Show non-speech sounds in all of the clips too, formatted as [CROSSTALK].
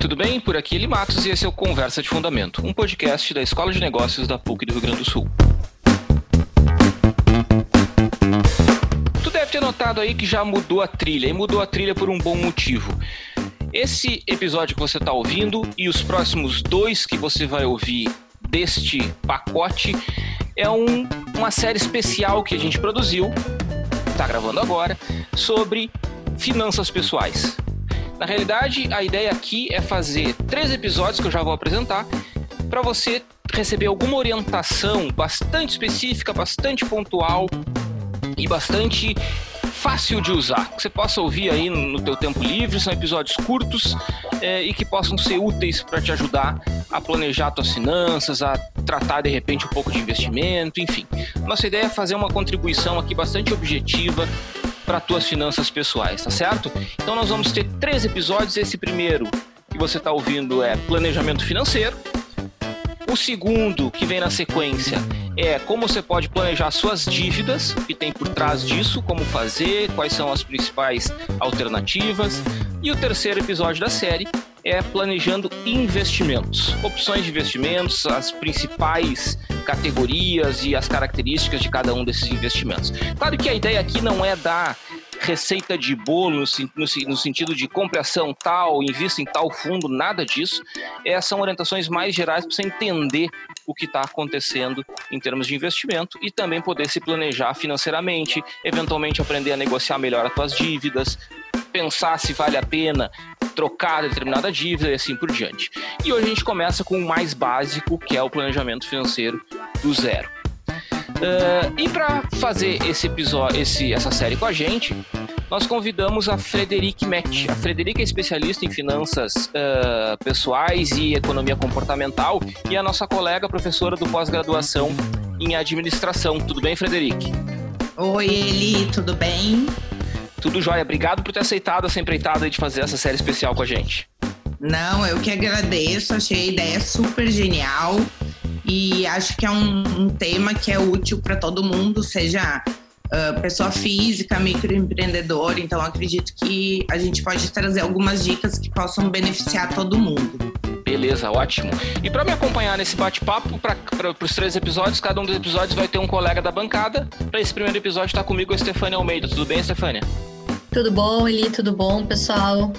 tudo bem? Por aqui Eli Matos e esse é o Conversa de Fundamento, um podcast da Escola de Negócios da PUC do Rio Grande do Sul. Tu deve ter notado aí que já mudou a trilha, e mudou a trilha por um bom motivo. Esse episódio que você está ouvindo e os próximos dois que você vai ouvir deste pacote é um, uma série especial que a gente produziu, está gravando agora, sobre finanças pessoais. Na realidade, a ideia aqui é fazer três episódios que eu já vou apresentar para você receber alguma orientação bastante específica, bastante pontual e bastante fácil de usar, que você possa ouvir aí no teu tempo livre, são episódios curtos é, e que possam ser úteis para te ajudar a planejar tuas finanças, a tratar de repente um pouco de investimento, enfim. Nossa ideia é fazer uma contribuição aqui bastante objetiva para tuas finanças pessoais, tá certo? Então nós vamos ter três episódios. Esse primeiro que você está ouvindo é planejamento financeiro. O segundo, que vem na sequência, é como você pode planejar suas dívidas, o que tem por trás disso, como fazer, quais são as principais alternativas. E o terceiro episódio da série é planejando investimentos, opções de investimentos, as principais categorias e as características de cada um desses investimentos. Claro que a ideia aqui não é dar receita de bolo no, sentido de compração tal, invista em tal fundo, nada disso. É, são orientações mais gerais para você entender o que está acontecendo em termos de investimento e também poder se planejar financeiramente, eventualmente aprender a negociar melhor as suas dívidas, pensar se vale a pena trocar determinada dívida e assim por diante. E hoje a gente começa com o mais básico, que é o planejamento financeiro do zero. Uh, e para fazer esse episódio, esse, essa série com a gente, nós convidamos a Frederic Met. A Frederic é especialista em finanças uh, pessoais e economia comportamental e é a nossa colega professora do pós-graduação em administração. Tudo bem, Frederic? Oi, Eli, tudo bem? Tudo jóia. Obrigado por ter aceitado essa empreitada de fazer essa série especial com a gente. Não, eu que agradeço. Achei a ideia super genial e acho que é um, um tema que é útil para todo mundo, seja uh, pessoa física, microempreendedor. Então, acredito que a gente pode trazer algumas dicas que possam beneficiar todo mundo. Beleza, ótimo. E para me acompanhar nesse bate-papo, para os três episódios, cada um dos episódios vai ter um colega da bancada. Para esse primeiro episódio está comigo a Stefânia Almeida. Tudo bem, Stefânia? Tudo bom, Eli? Tudo bom, pessoal?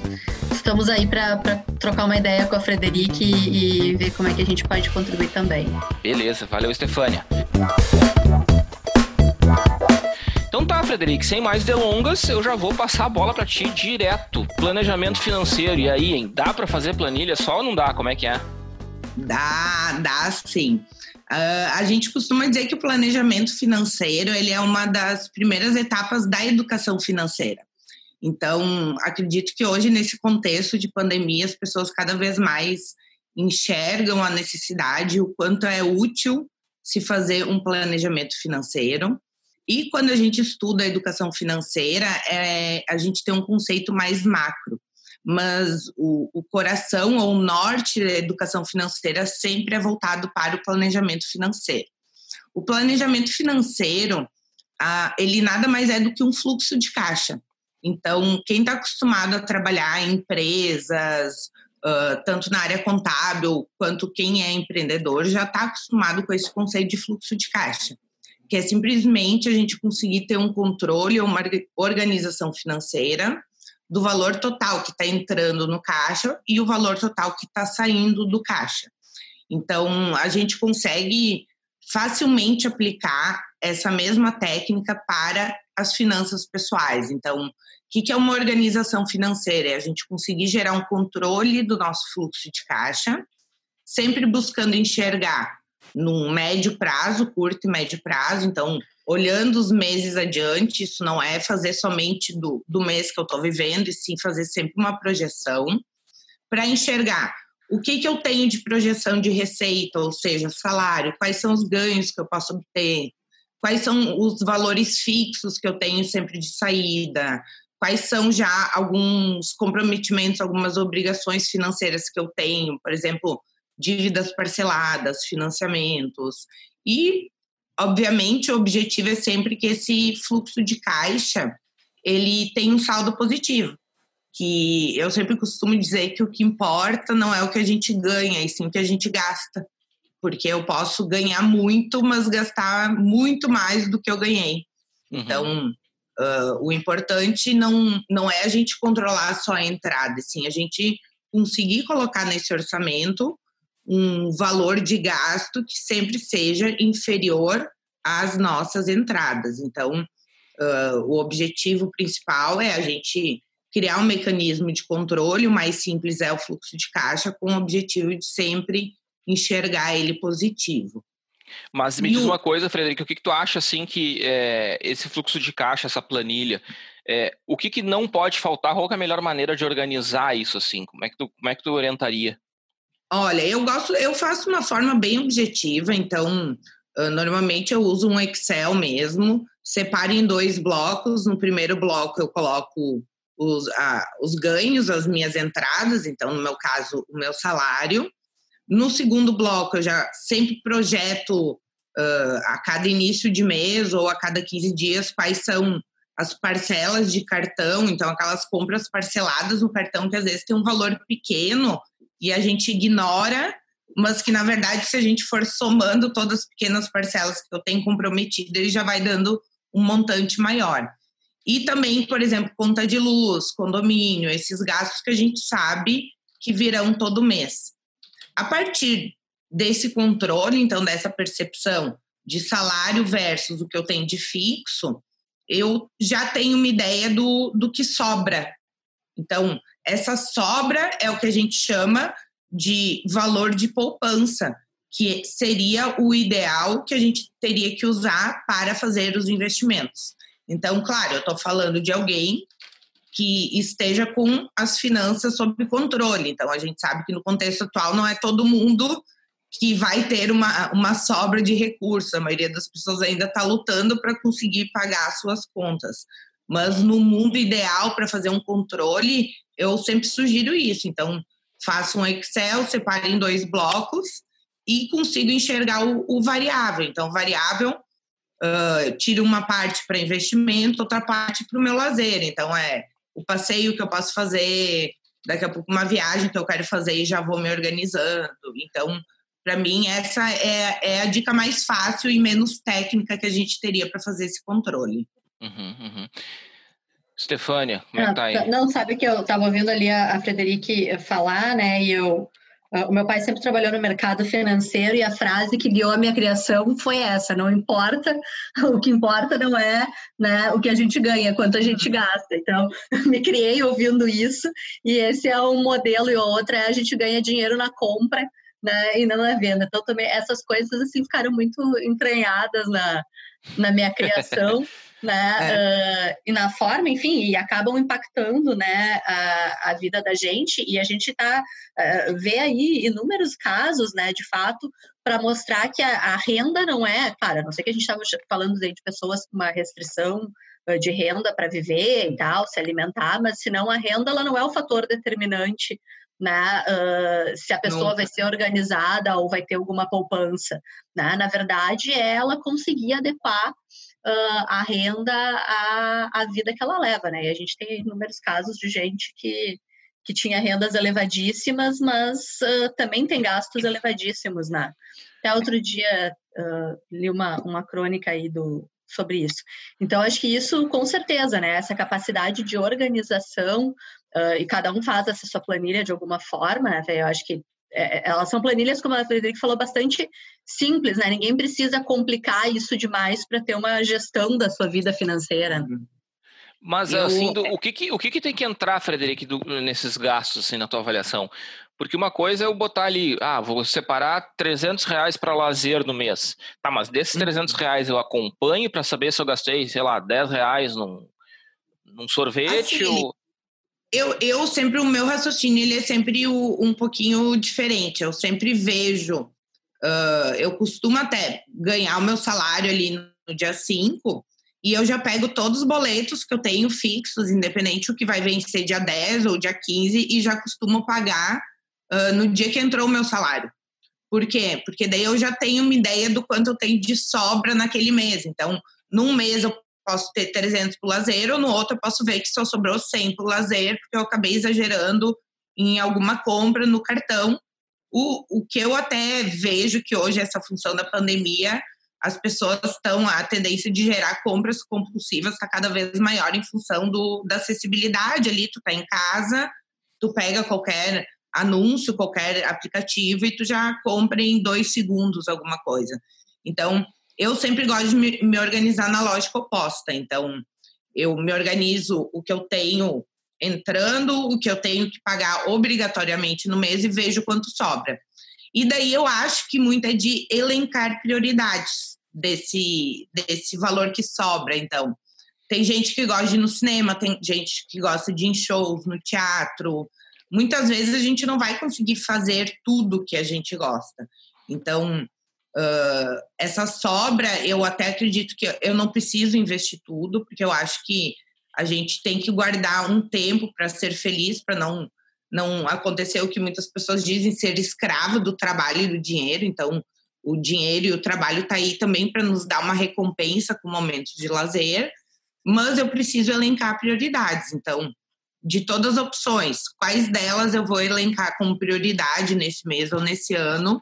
Estamos aí para trocar uma ideia com a Frederic e, e ver como é que a gente pode contribuir também. Beleza, valeu, Stefânia. Então tá, Frederic, sem mais delongas, eu já vou passar a bola para ti direto. Planejamento financeiro, e aí, hein? Dá para fazer planilha só ou não dá? Como é que é? Dá, dá sim. Uh, a gente costuma dizer que o planejamento financeiro ele é uma das primeiras etapas da educação financeira. Então, acredito que hoje, nesse contexto de pandemia, as pessoas cada vez mais enxergam a necessidade, o quanto é útil se fazer um planejamento financeiro. E quando a gente estuda a educação financeira, é, a gente tem um conceito mais macro, mas o, o coração ou o norte da educação financeira sempre é voltado para o planejamento financeiro. O planejamento financeiro, ah, ele nada mais é do que um fluxo de caixa. Então, quem está acostumado a trabalhar em empresas, uh, tanto na área contábil quanto quem é empreendedor, já está acostumado com esse conceito de fluxo de caixa, que é simplesmente a gente conseguir ter um controle ou uma organização financeira do valor total que está entrando no caixa e o valor total que está saindo do caixa. Então, a gente consegue facilmente aplicar essa mesma técnica para as finanças pessoais. Então, o que é uma organização financeira? É a gente conseguir gerar um controle do nosso fluxo de caixa, sempre buscando enxergar num médio prazo, curto e médio prazo. Então, olhando os meses adiante, isso não é fazer somente do, do mês que eu estou vivendo, e sim fazer sempre uma projeção para enxergar o que, que eu tenho de projeção de receita, ou seja, salário, quais são os ganhos que eu posso obter, quais são os valores fixos que eu tenho sempre de saída, quais são já alguns comprometimentos, algumas obrigações financeiras que eu tenho, por exemplo, dívidas parceladas, financiamentos. E, obviamente, o objetivo é sempre que esse fluxo de caixa ele tenha um saldo positivo. que eu sempre costumo dizer que o que importa não é o que a gente ganha, e sim o que a gente gasta. Porque eu posso ganhar muito, mas gastar muito mais do que eu ganhei. Uhum. Então, uh, o importante não, não é a gente controlar só a entrada, sim a gente conseguir colocar nesse orçamento um valor de gasto que sempre seja inferior às nossas entradas. Então, uh, o objetivo principal é a gente criar um mecanismo de controle, o mais simples é o fluxo de caixa, com o objetivo de sempre enxergar ele positivo. Mas me e diz uma coisa, Frederico, o que, que tu acha assim que é, esse fluxo de caixa, essa planilha, é, o que, que não pode faltar? Qual é a melhor maneira de organizar isso assim? Como é que tu, como é que tu orientaria? Olha, eu gosto, eu faço uma forma bem objetiva, então uh, normalmente eu uso um Excel mesmo, separo em dois blocos. No primeiro bloco eu coloco os, ah, os ganhos, as minhas entradas, então no meu caso o meu salário. No segundo bloco eu já sempre projeto uh, a cada início de mês ou a cada 15 dias quais são as parcelas de cartão, então aquelas compras parceladas no cartão que às vezes tem um valor pequeno e a gente ignora, mas que na verdade se a gente for somando todas as pequenas parcelas que eu tenho comprometido, ele já vai dando um montante maior. E também, por exemplo, conta de luz, condomínio, esses gastos que a gente sabe que virão todo mês. A partir desse controle, então, dessa percepção de salário versus o que eu tenho de fixo, eu já tenho uma ideia do, do que sobra. Então, essa sobra é o que a gente chama de valor de poupança, que seria o ideal que a gente teria que usar para fazer os investimentos. Então, claro, eu estou falando de alguém que esteja com as finanças sob controle. Então, a gente sabe que no contexto atual não é todo mundo que vai ter uma, uma sobra de recursos. A maioria das pessoas ainda está lutando para conseguir pagar suas contas. Mas no mundo ideal, para fazer um controle, eu sempre sugiro isso. Então, faço um Excel, separe em dois blocos e consigo enxergar o, o variável. Então, variável, uh, tiro uma parte para investimento, outra parte para o meu lazer. Então, é o passeio que eu posso fazer, daqui a pouco uma viagem que eu quero fazer e já vou me organizando. Então, para mim, essa é, é, a dica mais fácil e menos técnica que a gente teria para fazer esse controle. Uhum, uhum. Stefânia, como é que tá aí? Não, sabe que eu estava ouvindo ali a, a Frederique falar, né, e eu o meu pai sempre trabalhou no mercado financeiro e a frase que guiou a minha criação foi essa: não importa, [LAUGHS] o que importa não é né, o que a gente ganha, quanto a gente gasta. Então, [LAUGHS] me criei ouvindo isso e esse é um modelo e o outro é a gente ganha dinheiro na compra né, e não na venda. Então, também essas coisas assim ficaram muito entranhadas na, na minha criação. [LAUGHS] né? É. Uh, e na forma, enfim, e acabam impactando, né, a, a vida da gente. E a gente tá uh, vê aí inúmeros casos, né, de fato, para mostrar que a, a, renda não é, claro, não sei que a gente estava falando de pessoas com uma restrição uh, de renda para viver e tal, se alimentar, mas se não a renda ela não é o fator determinante né, uh, se a pessoa Nunca. vai ser organizada ou vai ter alguma poupança. Né? Na verdade, ela conseguir adequar uh, a renda à, à vida que ela leva, né? E a gente tem inúmeros casos de gente que, que tinha rendas elevadíssimas, mas uh, também tem gastos elevadíssimos, né? Até outro dia li uma, uma crônica aí do, sobre isso. Então, acho que isso, com certeza, né? Essa capacidade de organização, uh, e cada um faz essa sua planilha de alguma forma, né? Eu acho que é, é, elas são planilhas, como a Frederica falou, bastante simples, né? Ninguém precisa complicar isso demais para ter uma gestão da sua vida financeira. Mas Eu... assim, do, o, que, que, o que, que tem que entrar, Frederico, do, nesses gastos assim, na tua avaliação? Porque uma coisa é eu botar ali, ah, vou separar 300 reais para lazer no mês. Tá, mas desses 300 uhum. reais eu acompanho para saber se eu gastei, sei lá, 10 reais num, num sorvete assim, ou eu, eu sempre, o meu raciocínio ele é sempre o, um pouquinho diferente. Eu sempre vejo, uh, eu costumo até ganhar o meu salário ali no dia 5 e eu já pego todos os boletos que eu tenho fixos, independente o que vai vencer dia 10 ou dia 15, e já costumo pagar uh, no dia que entrou o meu salário. Por quê? Porque daí eu já tenho uma ideia do quanto eu tenho de sobra naquele mês. Então, num mês eu posso ter 300 para o lazer, ou no outro eu posso ver que só sobrou 100 para o lazer, porque eu acabei exagerando em alguma compra no cartão. O, o que eu até vejo que hoje, essa função da pandemia, as pessoas estão, a tendência de gerar compras compulsivas está cada vez maior em função do, da acessibilidade ali. Tu tá em casa, tu pega qualquer anúncio, qualquer aplicativo e tu já compra em dois segundos alguma coisa. Então, eu sempre gosto de me, organizar na lógica oposta. Então, eu me organizo o que eu tenho entrando, o que eu tenho que pagar obrigatoriamente no mês e vejo quanto sobra. E daí eu acho que muito é de elencar prioridades desse, desse valor que sobra. Então, tem gente que gosta de ir no cinema, tem gente que gosta de ir em shows, no teatro. Muitas vezes a gente não vai conseguir fazer tudo que a gente gosta. Então, essa sobra, eu até acredito que eu não preciso investir tudo, porque eu acho que a gente tem que guardar um tempo para ser feliz, para não não acontecer o que muitas pessoas dizem ser escravo do trabalho e do dinheiro. Então, o dinheiro e o trabalho tá aí também para nos dar uma recompensa com momentos de lazer, mas eu preciso elencar prioridades. Então, de todas as opções, quais delas eu vou elencar como prioridade nesse mês ou nesse ano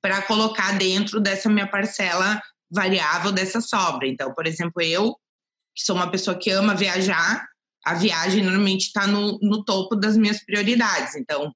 para colocar dentro dessa minha parcela variável dessa sobra. Então, por exemplo, eu, que sou uma pessoa que ama viajar, a viagem normalmente está no, no topo das minhas prioridades. Então,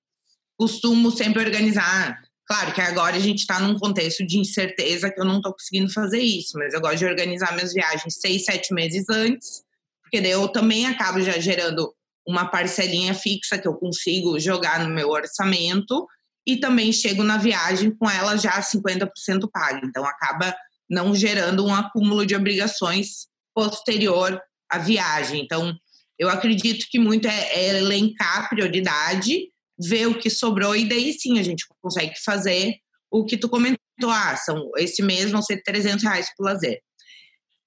costumo sempre organizar. Claro que agora a gente está num contexto de incerteza que eu não estou conseguindo fazer isso, mas eu gosto de organizar minhas viagens seis, sete meses antes, porque daí eu também acabo já gerando uma parcelinha fixa que eu consigo jogar no meu orçamento e também chego na viagem com ela já 50% paga. Então acaba não gerando um acúmulo de obrigações posterior à viagem. Então, eu acredito que muito é, é elencar a prioridade, ver o que sobrou e daí sim a gente consegue fazer o que tu comentou. Ah, são, esse mês vão ser 300 reais o lazer.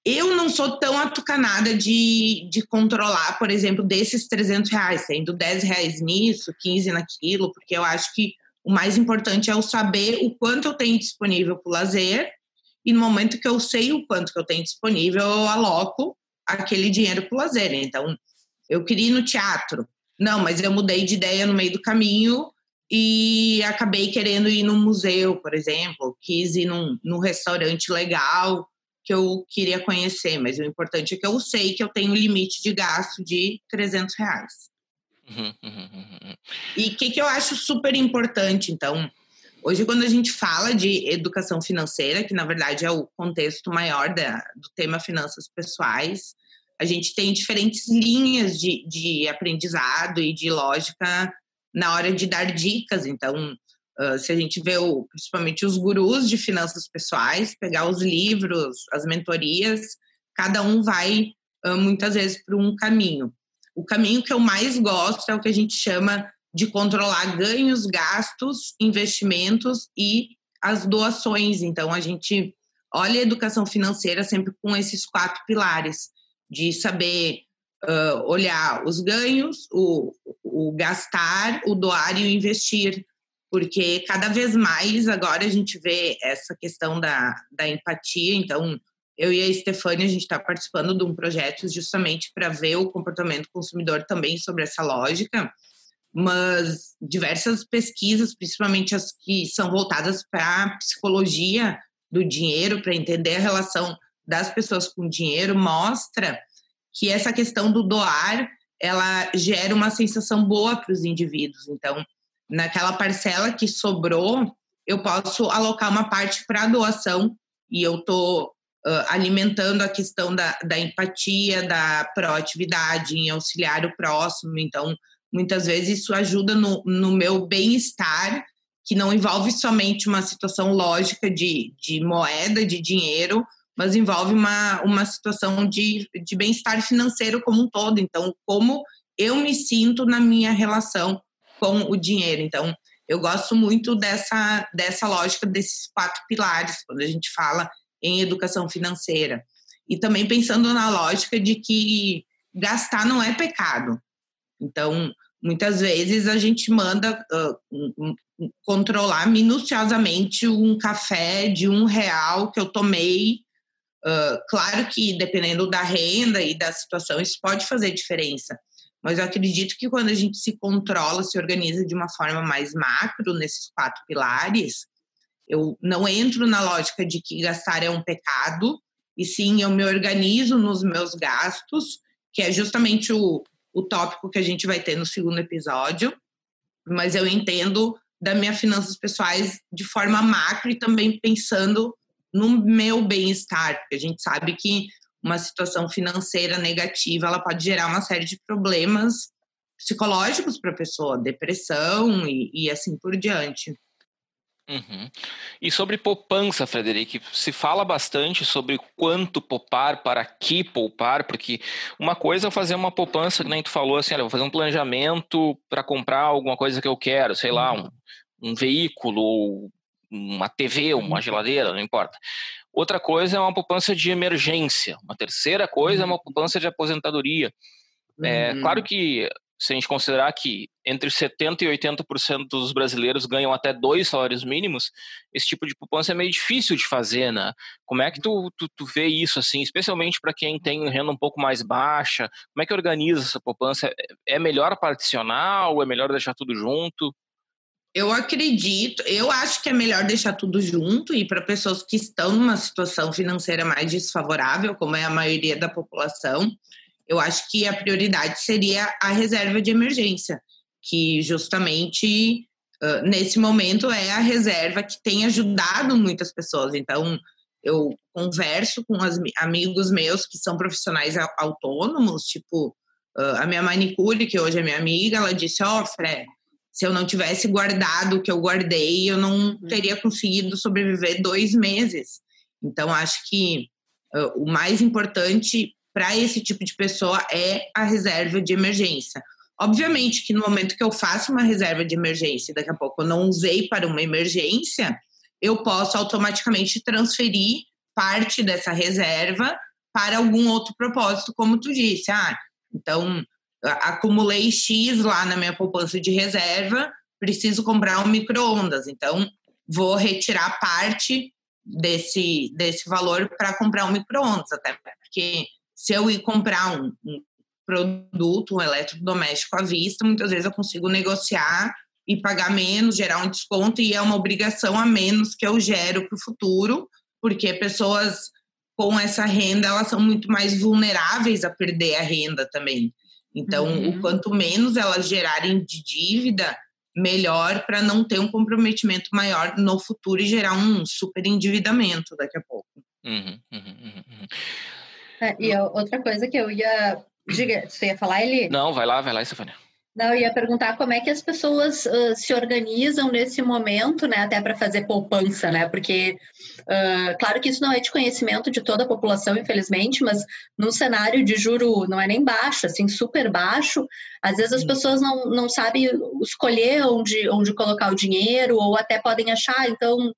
Eu não sou tão atucanada de, de controlar, por exemplo, desses 300 reais, sendo 10 reais nisso, 15 naquilo, porque eu acho que o mais importante é eu saber o quanto eu tenho disponível para o lazer e no momento que eu sei o quanto que eu tenho disponível, eu aloco aquele dinheiro para o lazer. Então, eu queria ir no teatro. Não, mas eu mudei de ideia no meio do caminho e acabei querendo ir num museu, por exemplo. Quis ir num, num restaurante legal que eu queria conhecer, mas o importante é que eu sei que eu tenho um limite de gasto de 300 reais. Uhum, uhum, uhum, e o que, que eu acho super importante, então, hoje quando a gente fala de educação financeira, que na verdade é o contexto maior da, do tema finanças pessoais, a gente tem diferentes linhas de, de aprendizado e de lógica na hora de dar dicas. Então, uh, se a gente vê o, principalmente os gurus de finanças pessoais, pegar os livros, as mentorias, cada um vai uh, muitas vezes para um caminho. O caminho que eu mais gosto é o que a gente chama de controlar ganhos, gastos, investimentos e as doações. Então, a gente olha a educação financeira sempre com esses quatro pilares de saber uh, olhar os ganhos, o, o gastar, o doar e o investir, porque cada vez mais agora a gente vê essa questão da, da empatia, então eu e a Stefania, a gente está participando de um projeto justamente para ver o comportamento consumidor também sobre essa lógica, mas diversas pesquisas, principalmente as que são voltadas para a psicologia do dinheiro, para entender a relação das pessoas com dinheiro mostra que essa questão do doar ela gera uma sensação boa para os indivíduos. Então, naquela parcela que sobrou, eu posso alocar uma parte para doação e eu estou uh, alimentando a questão da, da empatia, da proatividade, em auxiliar o próximo. Então, muitas vezes isso ajuda no, no meu bem-estar, que não envolve somente uma situação lógica de, de moeda, de dinheiro, mas envolve uma, uma situação de, de bem-estar financeiro como um todo. Então, como eu me sinto na minha relação com o dinheiro. Então, eu gosto muito dessa, dessa lógica desses quatro pilares, quando a gente fala em educação financeira. E também pensando na lógica de que gastar não é pecado. Então, muitas vezes a gente manda uh, controlar minuciosamente um café de um real que eu tomei Uh, claro que dependendo da renda e da situação, isso pode fazer diferença. Mas eu acredito que quando a gente se controla, se organiza de uma forma mais macro nesses quatro pilares, eu não entro na lógica de que gastar é um pecado, e sim eu me organizo nos meus gastos, que é justamente o, o tópico que a gente vai ter no segundo episódio, mas eu entendo das minhas finanças pessoais de forma macro e também pensando no meu bem-estar, porque a gente sabe que uma situação financeira negativa, ela pode gerar uma série de problemas psicológicos para a pessoa, depressão e, e, assim por diante. Uhum. E sobre poupança, Frederic, se fala bastante sobre quanto poupar, para que poupar, porque uma coisa é fazer uma poupança, que nem tu falou assim, olha, vou fazer um planejamento para comprar alguma coisa que eu quero, sei lá, um, um veículo, ou uma TV, uma uhum. geladeira, não importa. Outra coisa é uma poupança de emergência. Uma terceira coisa é uma uhum. poupança de aposentadoria. É, uhum. claro que, se a gente considerar que entre 70% e 80% dos brasileiros ganham até dois salários mínimos, esse tipo de poupança é meio difícil de fazer, né? Como é que tu, tu, tu vê isso, assim, especialmente para quem tem renda um pouco mais baixa? Como é que organiza essa poupança? É melhor particionar ou é melhor deixar tudo junto? Eu acredito, eu acho que é melhor deixar tudo junto e para pessoas que estão numa situação financeira mais desfavorável, como é a maioria da população, eu acho que a prioridade seria a reserva de emergência, que justamente uh, nesse momento é a reserva que tem ajudado muitas pessoas. Então, eu converso com os amigos meus que são profissionais autônomos, tipo uh, a minha manicure, que hoje é minha amiga, ela disse: Ó, oh, Fred se eu não tivesse guardado o que eu guardei, eu não uhum. teria conseguido sobreviver dois meses. Então, acho que uh, o mais importante para esse tipo de pessoa é a reserva de emergência. Obviamente que no momento que eu faço uma reserva de emergência e daqui a pouco eu não usei para uma emergência, eu posso automaticamente transferir parte dessa reserva para algum outro propósito, como tu disse. Ah, então acumulei X lá na minha poupança de reserva, preciso comprar um micro-ondas. Então, vou retirar parte desse, desse valor para comprar um micro-ondas. Até porque se eu ir comprar um, um produto, um eletrodoméstico à vista, muitas vezes eu consigo negociar e pagar menos, gerar um desconto, e é uma obrigação a menos que eu gero para o futuro, porque pessoas com essa renda elas são muito mais vulneráveis a perder a renda também. Então, uhum. o quanto menos elas gerarem de dívida, melhor para não ter um comprometimento maior no futuro e gerar um super endividamento daqui a pouco. Uhum, uhum, uhum, uhum. É, e outra coisa que eu ia. Diga, você ia falar, ele? Não, vai lá, vai lá, Stefania. Não, eu ia perguntar como é que as pessoas uh, se organizam nesse momento, né, até para fazer poupança, né? Porque, uh, claro que isso não é de conhecimento de toda a população, infelizmente, mas num cenário de juro não é nem baixo, assim, super baixo, às vezes as pessoas não, não sabem escolher onde, onde colocar o dinheiro, ou até podem achar, então,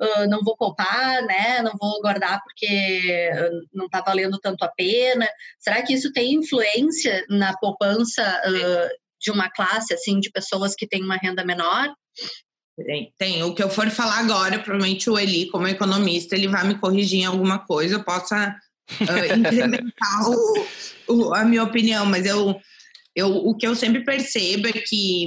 uh, não vou poupar, né? Não vou guardar porque não está valendo tanto a pena. Será que isso tem influência na poupança uh, de uma classe, assim, de pessoas que têm uma renda menor? Tem, tem. O que eu for falar agora, provavelmente o Eli, como economista, ele vai me corrigir em alguma coisa, eu possa uh, [LAUGHS] incrementar o, o, a minha opinião, mas eu, eu, o que eu sempre percebo é que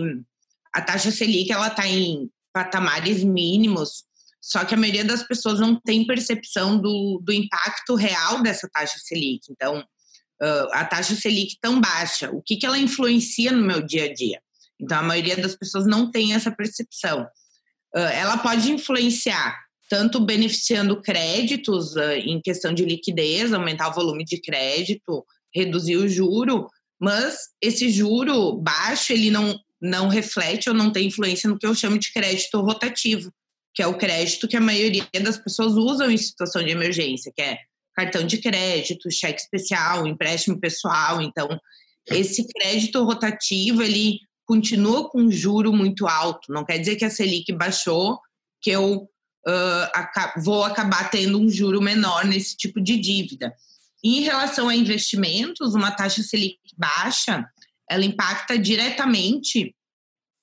a taxa Selic, ela está em patamares mínimos, só que a maioria das pessoas não tem percepção do, do impacto real dessa taxa Selic. Então, uh, a taxa Selic tão baixa, o que, que ela influencia no meu dia a dia? Então, a maioria das pessoas não tem essa percepção. Uh, ela pode influenciar tanto beneficiando créditos uh, em questão de liquidez, aumentar o volume de crédito, reduzir o juro, mas esse juro baixo ele não, não reflete ou não tem influência no que eu chamo de crédito rotativo, que é o crédito que a maioria das pessoas usam em situação de emergência, que é cartão de crédito, cheque especial, empréstimo pessoal. Então, esse crédito rotativo, ele continua com juro muito alto. Não quer dizer que a Selic baixou, que eu uh, vou acabar tendo um juro menor nesse tipo de dívida. em relação a investimentos, uma taxa Selic baixa, ela impacta diretamente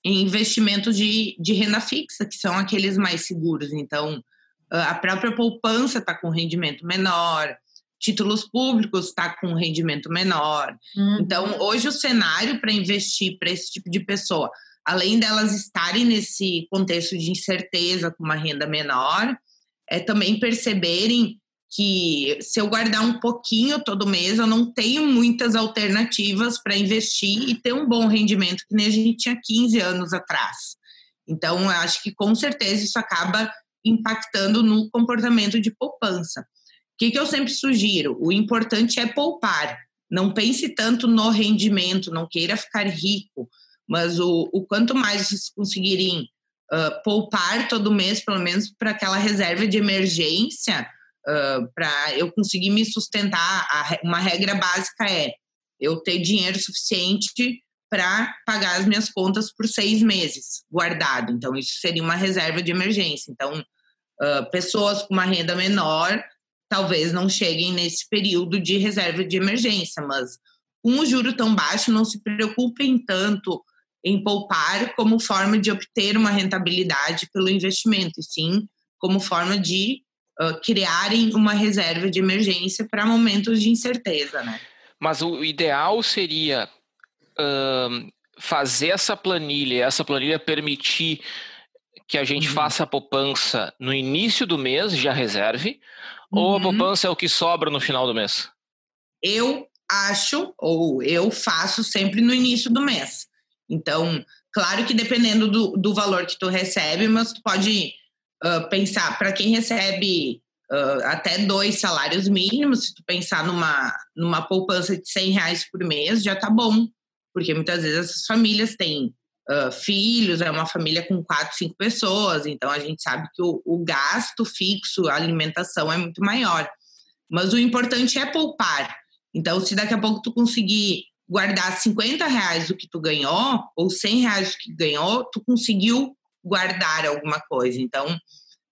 em investimentos de, de renda fixa, que são aqueles mais seguros. Então, a própria poupança está com rendimento menor, títulos públicos está com rendimento menor. Uhum. Então, hoje o cenário para investir para esse tipo de pessoa, além delas estarem nesse contexto de incerteza com uma renda menor, é também perceberem que se eu guardar um pouquinho todo mês, eu não tenho muitas alternativas para investir e ter um bom rendimento que nem a gente tinha 15 anos atrás. Então, eu acho que com certeza isso acaba impactando no comportamento de poupança. O que, que eu sempre sugiro? O importante é poupar. Não pense tanto no rendimento, não queira ficar rico, mas o, o quanto mais vocês conseguirem uh, poupar todo mês, pelo menos para aquela reserva de emergência, uh, para eu conseguir me sustentar. A, uma regra básica é eu ter dinheiro suficiente para pagar as minhas contas por seis meses guardado. Então, isso seria uma reserva de emergência. Então, uh, pessoas com uma renda menor talvez não cheguem nesse período de reserva de emergência, mas com o juro tão baixo, não se preocupem tanto em poupar como forma de obter uma rentabilidade pelo investimento, e sim como forma de uh, criarem uma reserva de emergência para momentos de incerteza, né? Mas o ideal seria fazer essa planilha, essa planilha permitir que a gente uhum. faça a poupança no início do mês, já reserve, uhum. ou a uhum. poupança é o que sobra no final do mês? Eu acho, ou eu faço sempre no início do mês. Então, claro que dependendo do, do valor que tu recebe, mas tu pode uh, pensar, para quem recebe uh, até dois salários mínimos, se tu pensar numa, numa poupança de 100 reais por mês, já tá bom porque muitas vezes essas famílias têm uh, filhos, é uma família com quatro, cinco pessoas, então a gente sabe que o, o gasto fixo, a alimentação é muito maior. Mas o importante é poupar. Então, se daqui a pouco tu conseguir guardar 50 reais do que tu ganhou, ou 100 reais do que ganhou, tu conseguiu guardar alguma coisa. Então,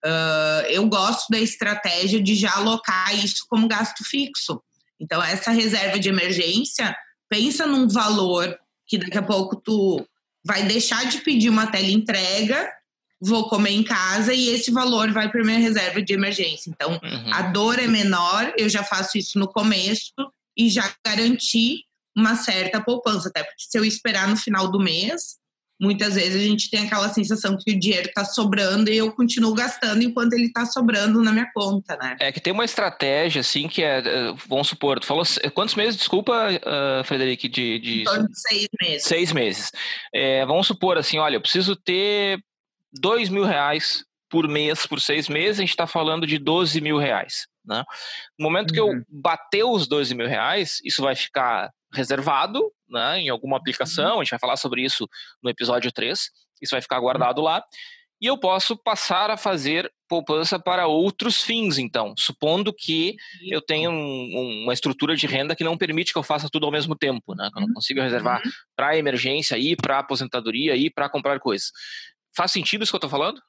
uh, eu gosto da estratégia de já alocar isso como gasto fixo. Então, essa reserva de emergência, pensa num valor que daqui a pouco tu vai deixar de pedir uma tela entrega, vou comer em casa e esse valor vai para minha reserva de emergência. Então, uhum. a dor é menor, eu já faço isso no começo e já garanti uma certa poupança, até porque se eu esperar no final do mês, muitas vezes a gente tem aquela sensação que o dinheiro está sobrando e eu continuo gastando enquanto ele está sobrando na minha conta, né? É que tem uma estratégia, assim, que é, é vamos supor, tu falou quantos meses, desculpa, uh, Frederico, de... de... seis meses. Seis meses. É, vamos supor, assim, olha, eu preciso ter dois mil reais por mês, por seis meses, a gente está falando de 12 mil reais. Né? No momento que eu uhum. bater os 12 mil reais, isso vai ficar reservado né, em alguma aplicação, uhum. a gente vai falar sobre isso no episódio 3, isso vai ficar guardado lá, e eu posso passar a fazer poupança para outros fins, então, supondo que eu tenha um, uma estrutura de renda que não permite que eu faça tudo ao mesmo tempo, né, que eu não uhum. consiga reservar uhum. para emergência e para aposentadoria e para comprar coisas. Faz sentido isso que eu estou falando?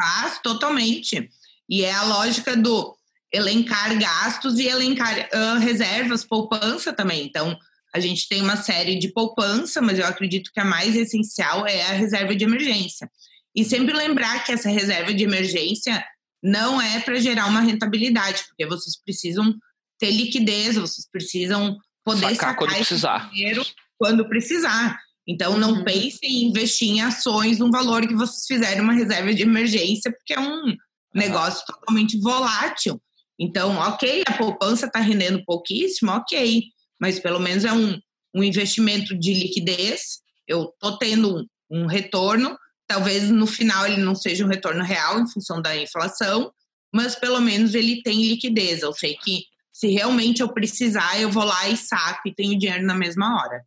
Faz, totalmente. E é a lógica do elencar gastos e elencar uh, reservas, poupança também. Então, a gente tem uma série de poupança, mas eu acredito que a mais essencial é a reserva de emergência. E sempre lembrar que essa reserva de emergência não é para gerar uma rentabilidade, porque vocês precisam ter liquidez, vocês precisam poder sacar, sacar quando precisar. dinheiro quando precisar. Então, não uhum. pensem em investir em ações um valor que vocês fizerem uma reserva de emergência, porque é um negócio totalmente volátil. Então, ok, a poupança está rendendo pouquíssimo, ok mas pelo menos é um, um investimento de liquidez. Eu estou tendo um, um retorno, talvez no final ele não seja um retorno real em função da inflação, mas pelo menos ele tem liquidez. Eu sei que se realmente eu precisar, eu vou lá e saco e tenho dinheiro na mesma hora.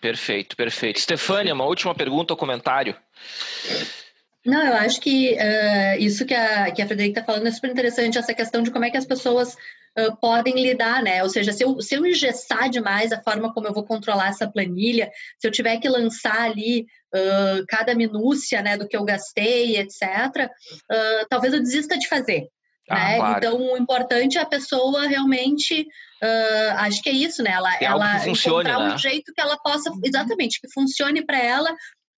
Perfeito, perfeito. Stefânia, uma última pergunta ou comentário? Não, eu acho que uh, isso que a, que a Frederica está falando é super interessante, essa questão de como é que as pessoas uh, podem lidar, né? Ou seja, se eu, se eu engessar demais a forma como eu vou controlar essa planilha, se eu tiver que lançar ali uh, cada minúcia né, do que eu gastei, etc., talvez eu desista de fazer. Ah, né? Claro. Então, o importante é a pessoa realmente, acho que é isso, né? Ela, é ela funcione, encontrar né? um jeito que ela possa, exatamente, que funcione para ela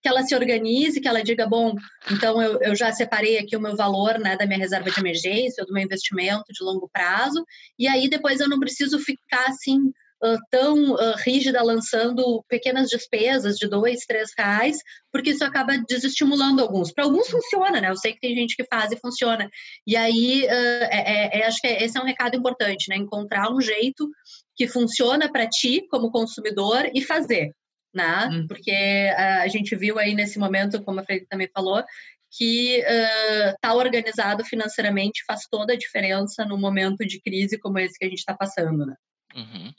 que ela se organize, que ela diga, bom, então eu, eu já separei aqui o meu valor né, da minha reserva de emergência, do meu investimento de longo prazo, e aí depois eu não preciso ficar assim uh, tão uh, rígida lançando pequenas despesas de dois, três reais, porque isso acaba desestimulando alguns. Para alguns funciona, né? Eu sei que tem gente que faz e funciona. E aí uh, é, é, acho que esse é um recado importante, né? Encontrar um jeito que funciona para ti como consumidor e fazer. Né? Hum. Porque a gente viu aí nesse momento, como a Freire também falou, que estar tá organizado financeiramente faz toda a diferença no momento de crise como esse que a gente está passando, né? Uhum.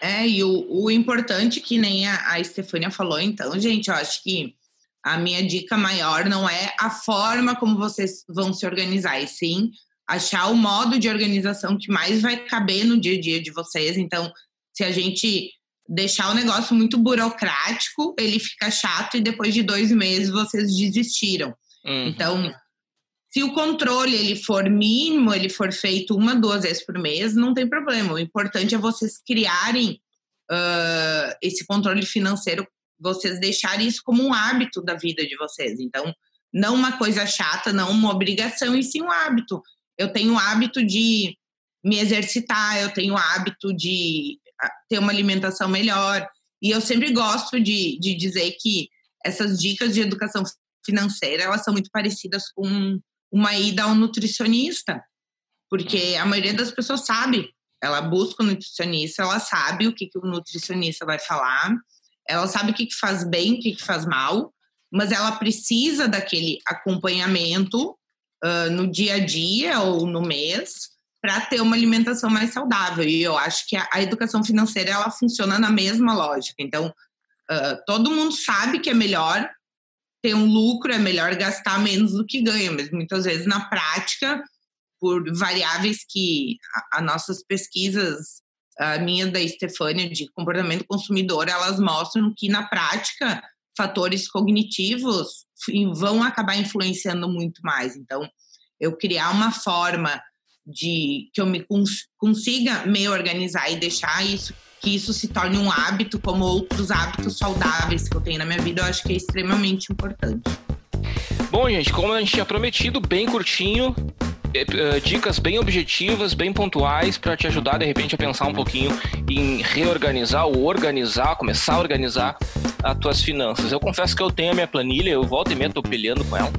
É, e o, o importante que nem a, a Estefânia falou, então, gente, eu acho que a minha dica maior não é a forma como vocês vão se organizar, e sim achar o modo de organização que mais vai caber no dia a dia de vocês. Então, se a gente deixar o negócio muito burocrático, ele fica chato e depois de dois meses vocês desistiram. Uhum. Então, se o controle ele for mínimo, ele for feito uma, duas vezes por mês, não tem problema. O importante é vocês criarem uh, esse controle financeiro, vocês deixarem isso como um hábito da vida de vocês. Então, não uma coisa chata, não uma obrigação, e sim um hábito. Eu tenho o hábito de me exercitar, eu tenho o hábito de ter uma alimentação melhor. E eu sempre gosto de, de dizer que essas dicas de educação financeira, elas são muito parecidas com uma ida ao nutricionista, porque a maioria das pessoas sabe, ela busca o nutricionista, ela sabe o que, que o nutricionista vai falar, ela sabe o que, que faz bem, o que, que faz mal, mas ela precisa daquele acompanhamento uh, no dia a dia ou no mês para ter uma alimentação mais saudável. E eu acho que a, a, educação financeira ela funciona na mesma lógica. Então, uh, todo mundo sabe que é melhor ter um lucro, é melhor gastar menos do que ganha, mas muitas vezes na prática, por variáveis que as nossas pesquisas, a minha da Estefânia de comportamento consumidor, elas mostram que na prática fatores cognitivos vão acabar influenciando muito mais. Então, eu criar uma forma de que eu me cons consiga me organizar e deixar isso que isso se torne um hábito como outros hábitos saudáveis que eu tenho na minha vida, eu acho que é extremamente importante. Bom, gente, como a gente tinha prometido, bem curtinho, é, é, dicas bem objetivas, bem pontuais para te ajudar de repente a pensar um pouquinho em reorganizar ou organizar, começar a organizar as tuas finanças. Eu confesso que eu tenho a minha planilha, eu volto e meio tô peleando com ela,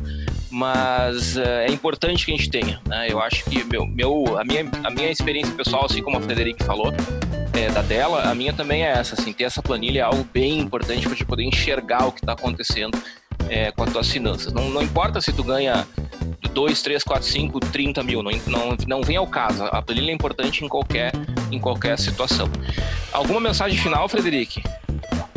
mas uh, é importante que a gente tenha. Né? Eu acho que meu, meu, a, minha, a minha experiência pessoal, assim como a Frederica falou, é, da dela, a minha também é essa, assim, ter essa planilha é algo bem importante para te poder enxergar o que está acontecendo é, com as tuas finanças. Não, não importa se tu ganha 2, 3, 4, 5, 30 mil, não, não, não vem ao caso. A planilha é importante em qualquer, em qualquer situação. Alguma mensagem final, Frederic?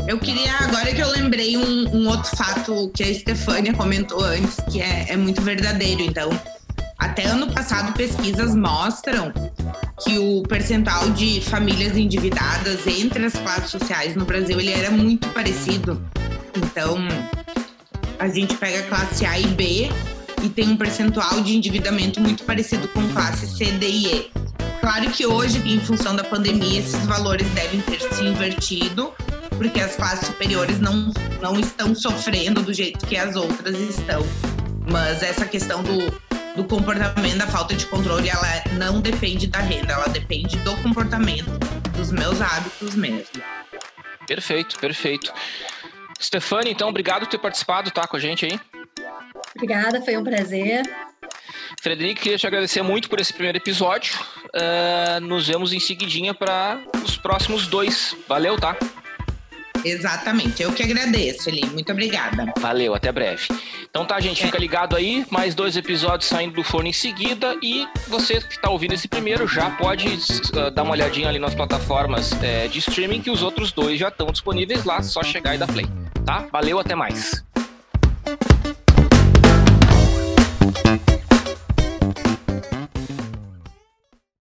Eu queria, agora que eu lembrei um, um outro fato que a Estefânia comentou antes, que é, é muito verdadeiro. Então, até ano passado, pesquisas mostram que o percentual de famílias endividadas entre as classes sociais no Brasil ele era muito parecido. Então, a gente pega classe A e B e tem um percentual de endividamento muito parecido com classe C, D e E. Claro que hoje, em função da pandemia, esses valores devem ter se invertido, porque as classes superiores não, não estão sofrendo do jeito que as outras estão. Mas essa questão do do comportamento, da falta de controle, ela não depende da renda, ela depende do comportamento, dos meus hábitos mesmo. Perfeito, perfeito. Stefane, então, obrigado por ter participado, tá, com a gente aí. Obrigada, foi um prazer. Frederico, queria te agradecer muito por esse primeiro episódio. Uh, nos vemos em seguidinha para os próximos dois. Valeu, tá? Exatamente. Eu que agradeço, Eli. Muito obrigada. Valeu, até breve. Então tá, gente, fica ligado aí. Mais dois episódios saindo do forno em seguida. E você que está ouvindo esse primeiro já pode uh, dar uma olhadinha ali nas plataformas uh, de streaming, que os outros dois já estão disponíveis lá. Só chegar e dar play. Tá? Valeu, até mais. Thank